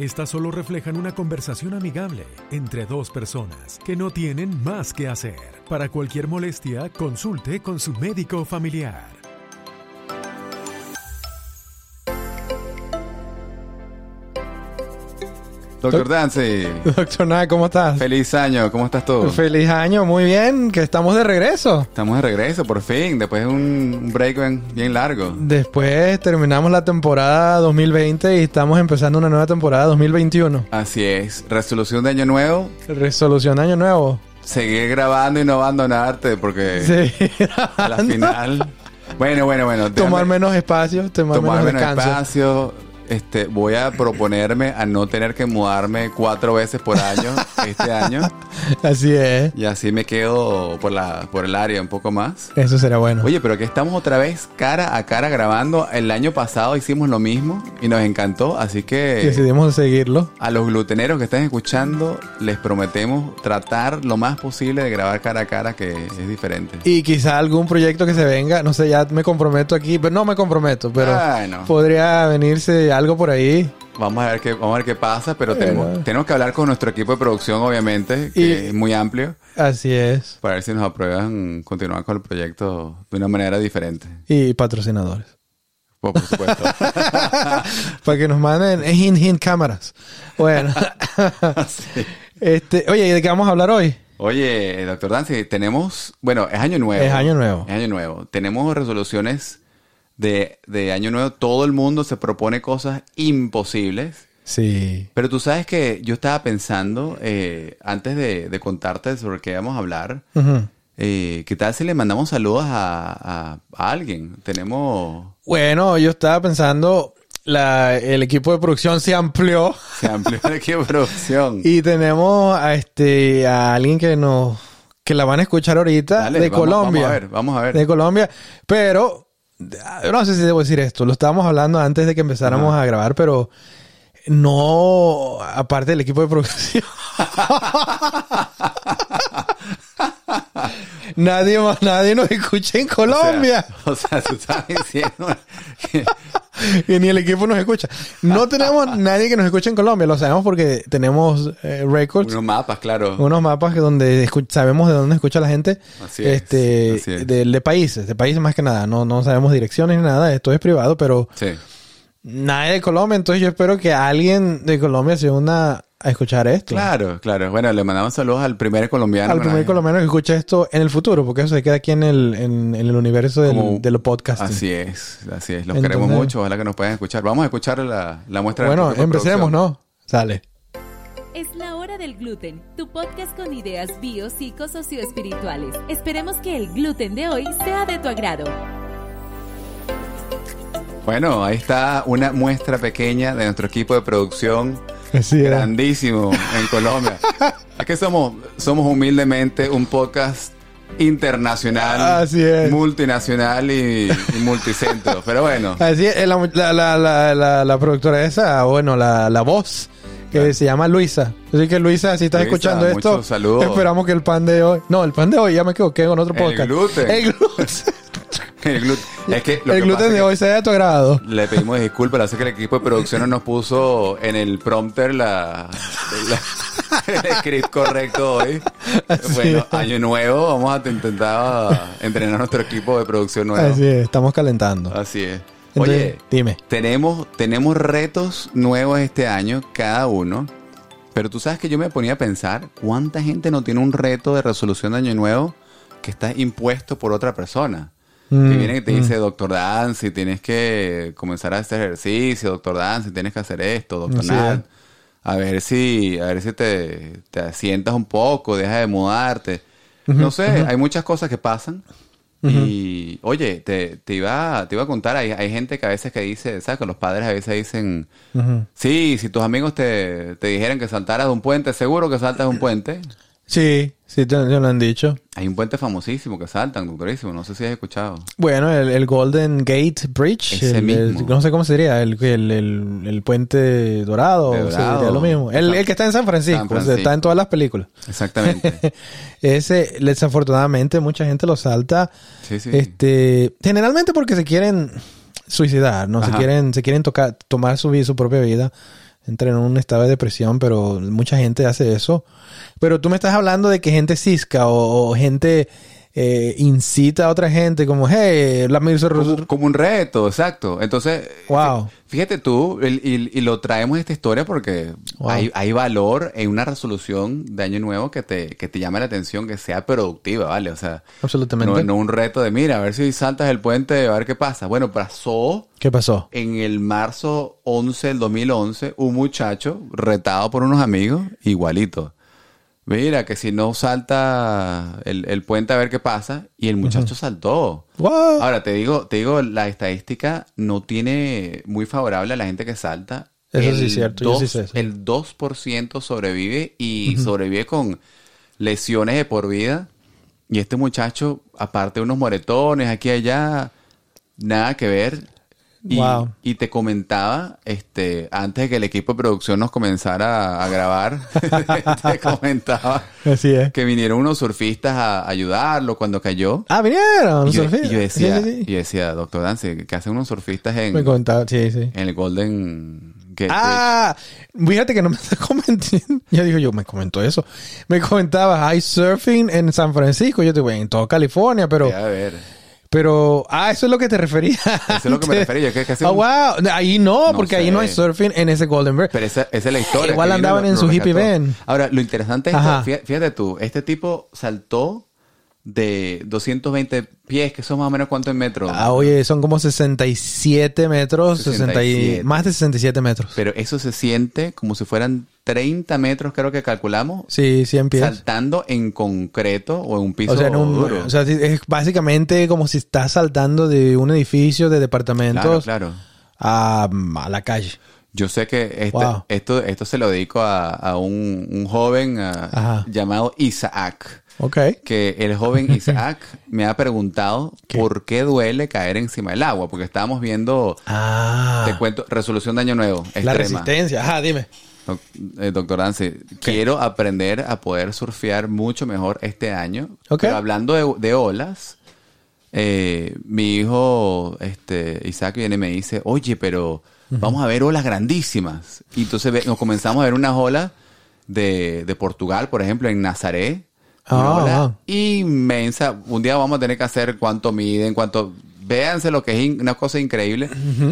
Estas solo reflejan una conversación amigable entre dos personas que no tienen más que hacer. Para cualquier molestia, consulte con su médico familiar. Doctor Dancy. Doctor Nard, ¿cómo estás? Feliz año, ¿cómo estás tú? Feliz año, muy bien, que estamos de regreso. Estamos de regreso, por fin, después de un break bien, bien largo. Después terminamos la temporada 2020 y estamos empezando una nueva temporada 2021. Así es, resolución de año nuevo, Resolución año nuevo. seguir grabando y no abandonarte porque Sí. a la final... Bueno, bueno, bueno. tomar déjame menos espacio, tomar, tomar menos menos espacio. Este, voy a proponerme a no tener que mudarme cuatro veces por año este año. Así es. Y así me quedo por, la, por el área un poco más. Eso será bueno. Oye, pero que estamos otra vez cara a cara grabando. El año pasado hicimos lo mismo y nos encantó. Así que Decidimos seguirlo. a los gluteneros que están escuchando, les prometemos tratar lo más posible de grabar cara a cara, que es diferente. Y quizá algún proyecto que se venga, no sé, ya me comprometo aquí, pero no me comprometo, pero Bueno. podría venirse algo por ahí. Vamos a ver qué, vamos a ver qué pasa, pero Bueno. tenemos, tenemos que hablar con nuestro equipo de producción, obviamente, que Y- es muy amplio, Así es. para ver si nos aprueban continuar con el proyecto de una manera diferente. Y patrocinadores. Por, por supuesto. Para que nos manden hint, hint cámaras. Bueno. este, oye, ¿y de qué vamos a hablar hoy? Oye, doctor Dancy, tenemos, bueno, es año nuevo. Es año nuevo. Es año nuevo. Tenemos resoluciones de, de año nuevo. Todo el mundo se propone cosas imposibles. Sí. Pero tú sabes que yo estaba pensando, eh, antes de, de contarte sobre qué vamos a hablar, eh, ¿qué tal si le mandamos saludos a, a- a alguien? Tenemos... Bueno, yo estaba pensando, la, el equipo de producción se amplió Se amplió el equipo de producción. y tenemos a este a alguien que nos que la van a escuchar ahorita Dale, de vamos- Colombia. Vamos a ver, vamos a ver. De Colombia, pero yo no sé si debo decir esto, lo estábamos hablando antes de que empezáramos a grabar, pero no aparte del equipo de producción. nadie más, nadie nos escucha en Colombia. O sea, o sea, tú estás diciendo que... y ni el equipo nos escucha. No tenemos nadie que nos escuche en Colombia, lo sabemos porque tenemos eh, records, Unos mapas, claro. unos mapas que donde sabemos de dónde escucha la gente, Así es, este, así es. De, de países, de países más que nada. No, no sabemos direcciones ni nada, esto es privado, pero Sí. Nadie de Colombia, entonces yo espero que alguien de Colombia se una a escuchar esto. Claro, claro. Bueno, le mandamos saludos al primer colombiano. Al primer colombiano que escuche esto en el futuro, porque eso se queda aquí en el, en, en el universo del, Como- de los podcasts. Así es, así es. Los Entonces- queremos mucho. Ojalá que nos puedan escuchar. Vamos a escuchar la, la muestra de Bueno, de empecemos, producción. ¿no? Sale. Es la hora del gluten, tu podcast con ideas bio, psico, socioespirituales. Esperemos que el gluten de hoy sea de tu agrado. Bueno, ahí está una muestra pequeña de nuestro equipo de producción. Así es. Grandísimo en Colombia. es que somos, somos humildemente un podcast internacional, Así es. multinacional y, y multicentro. Pero bueno, Así es, la, la, la, la, productora esa, bueno, la, la voz, que se llama Luisa. Así que Luisa, si estás Luisa, escuchando esto, saludos. esperamos que el pan de hoy... No, el pan de hoy, ya me equivoqué con otro El podcast. gluten. El gluten. el gluten, es que lo el que gluten pasa es de hoy sea de tu agrado. Le pedimos disculpas, hace que el equipo de producción no nos puso en el prompter la, la- el script correcto hoy. Bueno, es. año nuevo, vamos a intentar entrenar nuestro equipo de producción nuevo. Así es, estamos calentando. Así es. Entonces, Oye, dime. tenemos, tenemos retos nuevos este año, cada uno. Pero tú sabes que yo me ponía a pensar, ¿cuánta gente no tiene un reto de resolución de año nuevo que está impuesto por otra persona? Mm, viene y te dice, doctor Dancy, tienes que comenzar a hacer ejercicio, doctor Dancy, tienes que hacer esto, doctor Nat. es. A ver si, a ver si te, te asientas un poco, deja de mudarte. no sé, hay muchas cosas que pasan. Y, oye, te, te, iba, te iba a contar, hay, hay gente que a veces que dice, ¿sabes? Que los padres a veces dicen, sí, si tus amigos te, te dijeran que saltaras de un puente, seguro que saltas de un puente. Sí, sí, te, te lo han dicho. Hay un puente famosísimo que saltan, doctorísimo. No sé si has escuchado. Bueno, el, el Golden Gate Bridge. Ese el- el- mismo. no sé cómo sería. El, el, puente dorado. De o sea, dorado. sería lo mismo. El, el que está en San Francisco. San o sea, Francisco. está en todas las películas. Exactamente. Ese, desafortunadamente, mucha gente lo salta. Sí, sí. Este, generalmente porque se quieren suicidar, ¿no? Se quieren, se quieren tocar, tomar su, su propia vida. Entran en un estado de depresión, pero mucha gente hace eso. Pero tú me estás hablando de que gente cisca o, o gente eh, incita a otra gente como, hey, la como, como un reto, exacto. Entonces, Wow. fí- fíjate tú, el- y, y lo traemos esta historia porque Wow. hay, hay valor en una resolución de año nuevo que te, que te llame la atención, que sea productiva, ¿vale? O sea, Absolutamente. no, no un reto de, mira, a ver si saltas el puente, a ver qué pasa. Bueno, pasó ¿Qué pasó? en el marzo 11 del 2011 un muchacho retado por unos amigos, igualito. Mira, que si no salta el, el puente a ver qué pasa, y el muchacho saltó. Ahora, te digo, te digo, la estadística no tiene muy favorable a la gente que salta. Eso sí es cierto, yo sí sé eso. El 2% sobrevive y sobrevive con lesiones de por vida. Y este muchacho, aparte de unos moretones aquí y allá, nada que ver. Y, Wow. y te comentaba, este, antes de que el equipo de producción nos comenzara a, a grabar, te comentaba Así es. que vinieron unos surfistas a ayudarlo cuando cayó. Ah, vinieron. Y yo, surfistas. y yo decía, Sí, sí, sí. y yo decía, doctor Dance, ¿qué hacen unos surfistas en, Me contaba, sí, sí. en el Golden Gate Ah, fíjate que no me está comentando. Ya digo yo, me comentó eso. Me comentaba, hay surfing en San Francisco. Yo te digo, en toda California, pero, Bridge? A ver, pero, ah, eso es lo que te refería. eso es lo que me refería. Que, un- wow. Ahí no, No porque ahí no hay surfing en ese Golden Bear. Pero esa, esa es la historia. Igual andaban lo- en lo su hippie van. Ahora, lo interesante es esto. Fíjate, fíjate tú, este tipo saltó de 220 pies, que son más o menos cuánto en metros. Ah, oye, son como 67 metros, 60 y- 67. más de 67 metros. Pero eso se siente como si fueran 30 metros, creo que calculamos, Sí, 100 pies. saltando en concreto o en un piso O sea, en un- duro. o sea, es básicamente como si estás saltando de un edificio de claro, departamentos claro. A, a la calle. Yo sé que este- Wow. esto, esto se lo dedico a, a un, un joven Ajá. llamado Isaac. Ok. Que el joven Isaac me ha preguntado por qué duele caer encima del agua. Porque estábamos viendo, Ah. te cuento, resolución de año nuevo. la resistencia. Ajá, dime. Doc- eh, doctor Dance, quiero aprender a poder surfear mucho mejor este año. Ok. Pero hablando de, de olas, eh, mi hijo este, Isaac viene y me dice, oye, pero vamos a ver olas grandísimas. Y entonces nos comenzamos a ver unas olas de, de Portugal, por ejemplo, en Nazaré. Una Ah, ola inmensa. Un día vamos a tener que hacer cuánto miden, cuánto... Véanse lo que es una cosa increíble.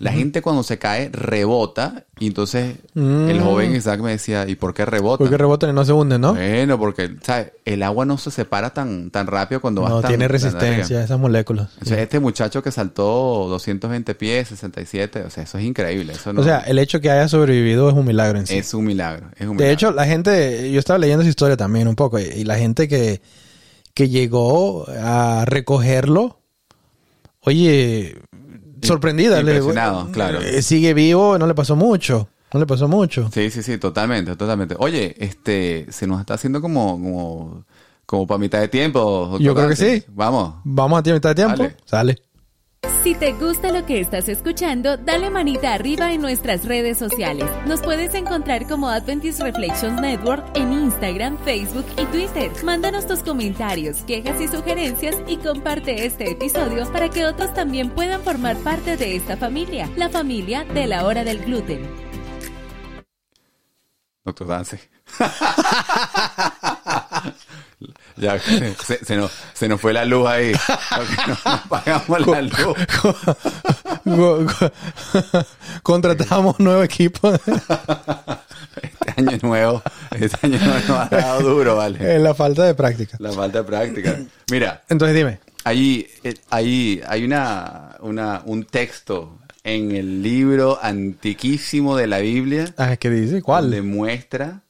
La gente cuando se cae rebota. Y entonces el joven Isaac me decía, ¿y por qué rebota? Mm. Porque rebotan y no se hunden, ¿no? Bueno, porque ¿sabes? el agua no se separa tan, tan rápido cuando vas No, tan- tiene resistencia esas moléculas. O sea, este muchacho que saltó 220 pies, 67, o sea, eso es increíble. Eso no, O sea, el hecho que haya sobrevivido es un milagro en sí. es un milagro. Es un De hecho, la gente, yo estaba leyendo esa historia también un poco, y, y la gente que, que llegó a recogerlo, oye, sorprendida. le- claro. eh, Sigue vivo, no le pasó mucho. No le pasó mucho. Sí, sí, sí, totalmente, totalmente. Oye, este, se nos está haciendo como, como, como para mitad de tiempo. Yo creo que sí. Vamos. Vamos a mitad de tiempo. Sale. Si te gusta lo que estás escuchando, dale manita arriba en nuestras redes sociales. Nos puedes encontrar como Adventist Reflections Network en Instagram, Facebook y Twitter. Mándanos tus comentarios, quejas y sugerencias y comparte este episodio para que otros también puedan formar parte de esta familia, la familia de la hora del gluten. Doctor Dance. ya, se, se nos, se nos fue la luz ahí. Nos apagamos la luz. Contratamos nuevo equipo. Este año nuevo, este año nuevo nos ha dado duro, vale. La falta de práctica. La falta de práctica. Mira, Entonces dime. Ahí, eh, ahí hay una, una, un texto en el libro antiquísimo de la Biblia Ah, ¿Qué dice? ¿Cuál? donde muestra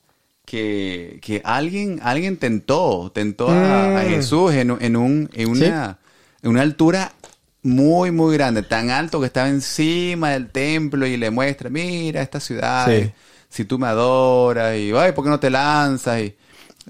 que, que alguien, alguien tentó, tentó a, a Mm. Jesús en, un- en, un, en, una, en una altura muy, muy grande, tan alto que estaba encima del templo y le muestra, mira esta ciudad, Sí. si tú me adoras, y ay, ¿por qué no te lanzas? Y,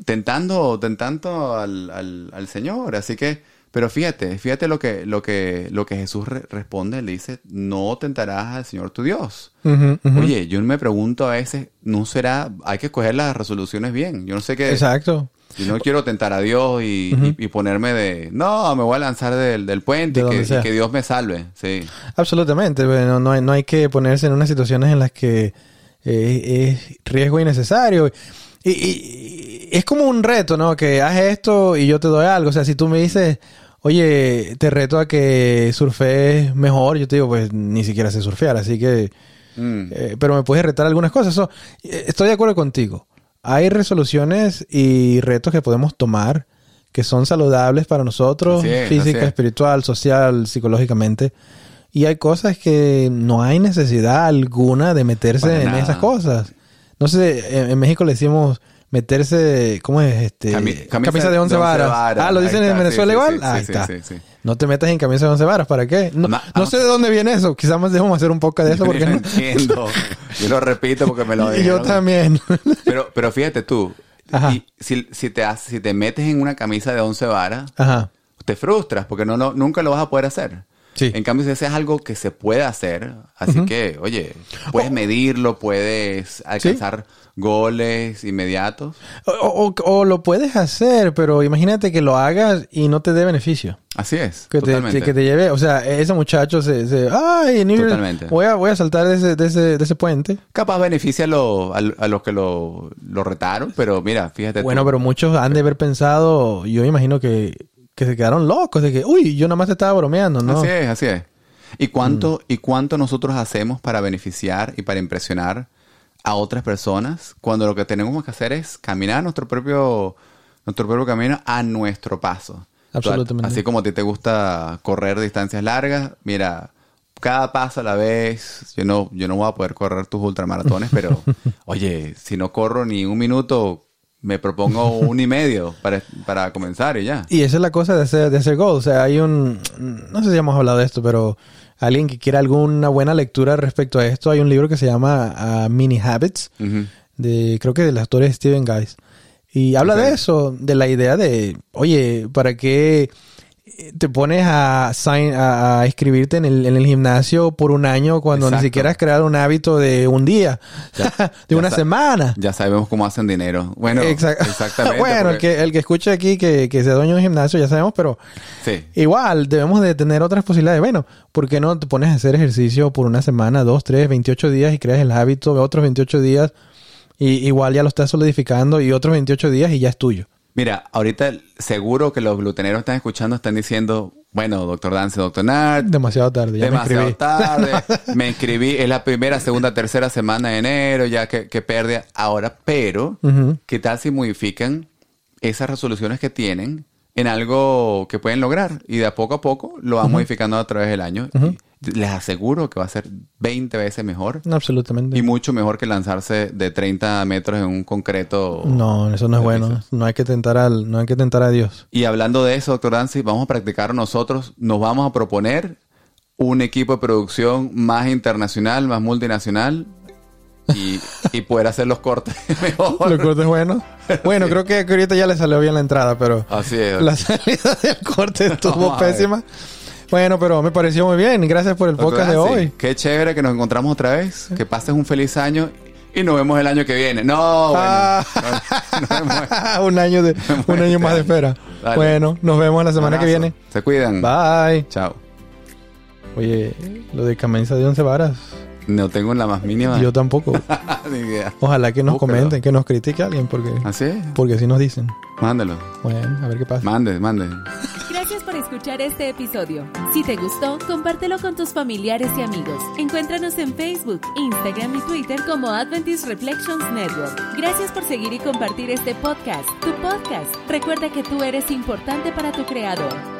tentando, tentando al, al, al Señor. Así que, pero fíjate, fíjate lo que, lo que, lo que Jesús re- responde, le dice, no tentarás al Señor tu Dios. Ujú. Oye, yo me pregunto a veces, ¿no será, hay que escoger las resoluciones bien? Yo no sé qué, Exacto. yo no quiero tentar a Dios y, y- y ponerme de, no, me voy a lanzar del, del puente De y que, y Dios me salve. Sí, Absolutamente. Bueno, no hay, no hay que ponerse en unas situaciones en las que eh, es riesgo innecesario. Y es como un reto, ¿no? Que haz esto y yo te doy algo. O sea, si tú me dices, oye, te reto a que surfees mejor, yo te digo, pues ni siquiera sé surfear, así que... Mm. eh, pero me puedes retar algunas cosas. So, eh, estoy de acuerdo contigo. Hay resoluciones y retos que podemos tomar que son saludables para nosotros, es, física, es. espiritual, social, psicológicamente. Y hay cosas que no hay necesidad alguna de meterse Para en nada. esas cosas. No sé, en, en México le decimos meterse, ¿cómo es? este Cami- camisa, de once varas. Ah, lo dicen está, en Venezuela sí, igual. sí, Ahí sí, está. No te metas en camisa de once varas, ¿para qué? No, Ma- no sé de dónde viene eso. Quizás más debemos hacer un poco de eso Yo porque no entiendo. Yo lo repito porque me lo Y yo dijeron. también. Pero, pero fíjate tú, y si, si, te, haces- si te metes en una camisa de 11 varas, Ajá. te frustras porque no, no, nunca lo vas a poder hacer. Sí. En cambio, si ese es algo que se puede hacer, así que, oye, puedes medirlo, puedes alcanzar goles inmediatos. O, o- o lo puedes hacer, pero imagínate que lo hagas y no te dé beneficio. Así es, Que te, que te lleve, o sea, ese muchacho se, se ay, New Year's, Totalmente. voy a, voy a saltar de ese, de ese, de ese puente. Capaz beneficia a, lo- a, a los que lo, lo retaron, pero mira, fíjate Bueno, tú. pero muchos han de haber pensado, yo imagino que, que se quedaron locos, de que, uy, yo nada más te estaba bromeando, ¿no? Así es, así es. ¿Y Mm. cuánto, ¿Y cuánto nosotros hacemos para beneficiar y para impresionar a otras personas cuando lo que tenemos que hacer es caminar nuestro propio, nuestro propio camino a nuestro paso? Absolutamente. Así como a ti te gusta correr distancias largas, mira, cada paso a la vez, yo no, yo no voy a poder correr tus ultramaratones, pero oye, si no corro ni un minuto, me propongo un y medio para, para comenzar y ya. Y esa es la cosa de hacer, de hacer goals. O sea, hay un, no sé si hemos hablado de esto, pero alguien que quiera alguna buena lectura respecto a esto, hay un libro que se llama ah, Mini Habits, de, creo que del actor es Steven Guys. Y habla de eso, de la idea de, oye, ¿para qué te pones a, sign- a, a inscribirte en el, en el gimnasio por un año cuando ni siquiera has creado un hábito de un día, Ya- de una semana? Ya sabemos cómo hacen dinero. Bueno, Exact- exactamente. bueno, el que, el que escuche aquí que, que sea dueño de un gimnasio, ya sabemos, pero Sí. igual debemos de tener otras posibilidades. Bueno, ¿por qué no te pones a hacer ejercicio por una semana, dos, tres, 28 días y creas el hábito de otros 28 días? Y igual ya lo estás solidificando y otros 28 días y ya es tuyo. Mira, ahorita seguro que los gluteneros están escuchando, están diciendo, bueno, doctor Dance, doctor Nard, Demasiado tarde, ya demasiado me tarde, me inscribí, es la primera, segunda, tercera semana de enero, ya que, que pérdida ahora, pero, Ujú. ¿qué tal si modifican esas resoluciones que tienen en algo que pueden lograr? Y de a poco a poco lo van modificando a través del año. Y les aseguro que va a ser 20 veces mejor. Absolutamente. Y mucho mejor que lanzarse de 30 metros en un concreto. No, eso no es bueno. risas. No hay que tentar al, no hay que tentar a Dios. Y hablando de eso, doctor Dancy, vamos a practicar nosotros. Nos vamos a proponer un equipo de producción más internacional, más multinacional y, y poder hacer los cortes mejor. Los cortes buenos. Bueno, creo que ahorita ya le salió bien la entrada, pero Así es. la salida del corte estuvo pésima. Bueno, pero me pareció muy bien. Gracias por el podcast de hoy. Qué chévere que nos encontramos otra vez. Que pases un feliz año y nos vemos el año que viene. No, bueno. Ah. no- un año de un año más de espera. Dale. Bueno, nos vemos la semana que viene. Se cuidan. Bye. Chao. Oye, lo de camisa de once varas, No tengo la más mínima yo tampoco. ni idea. Ojalá que nos Búscalo. comenten, que nos critique alguien, porque ¿Así es? porque así nos dicen. Mándalo. Bueno, a ver qué pasa. Mande, mande. Gracias por escuchar este episodio. Si te gustó, compártelo con tus familiares y amigos. Encuéntranos en Facebook, Instagram y Twitter como Adventist Reflections Network. Gracias por seguir y compartir este podcast, tu podcast. Recuerda que tú eres importante para tu creador.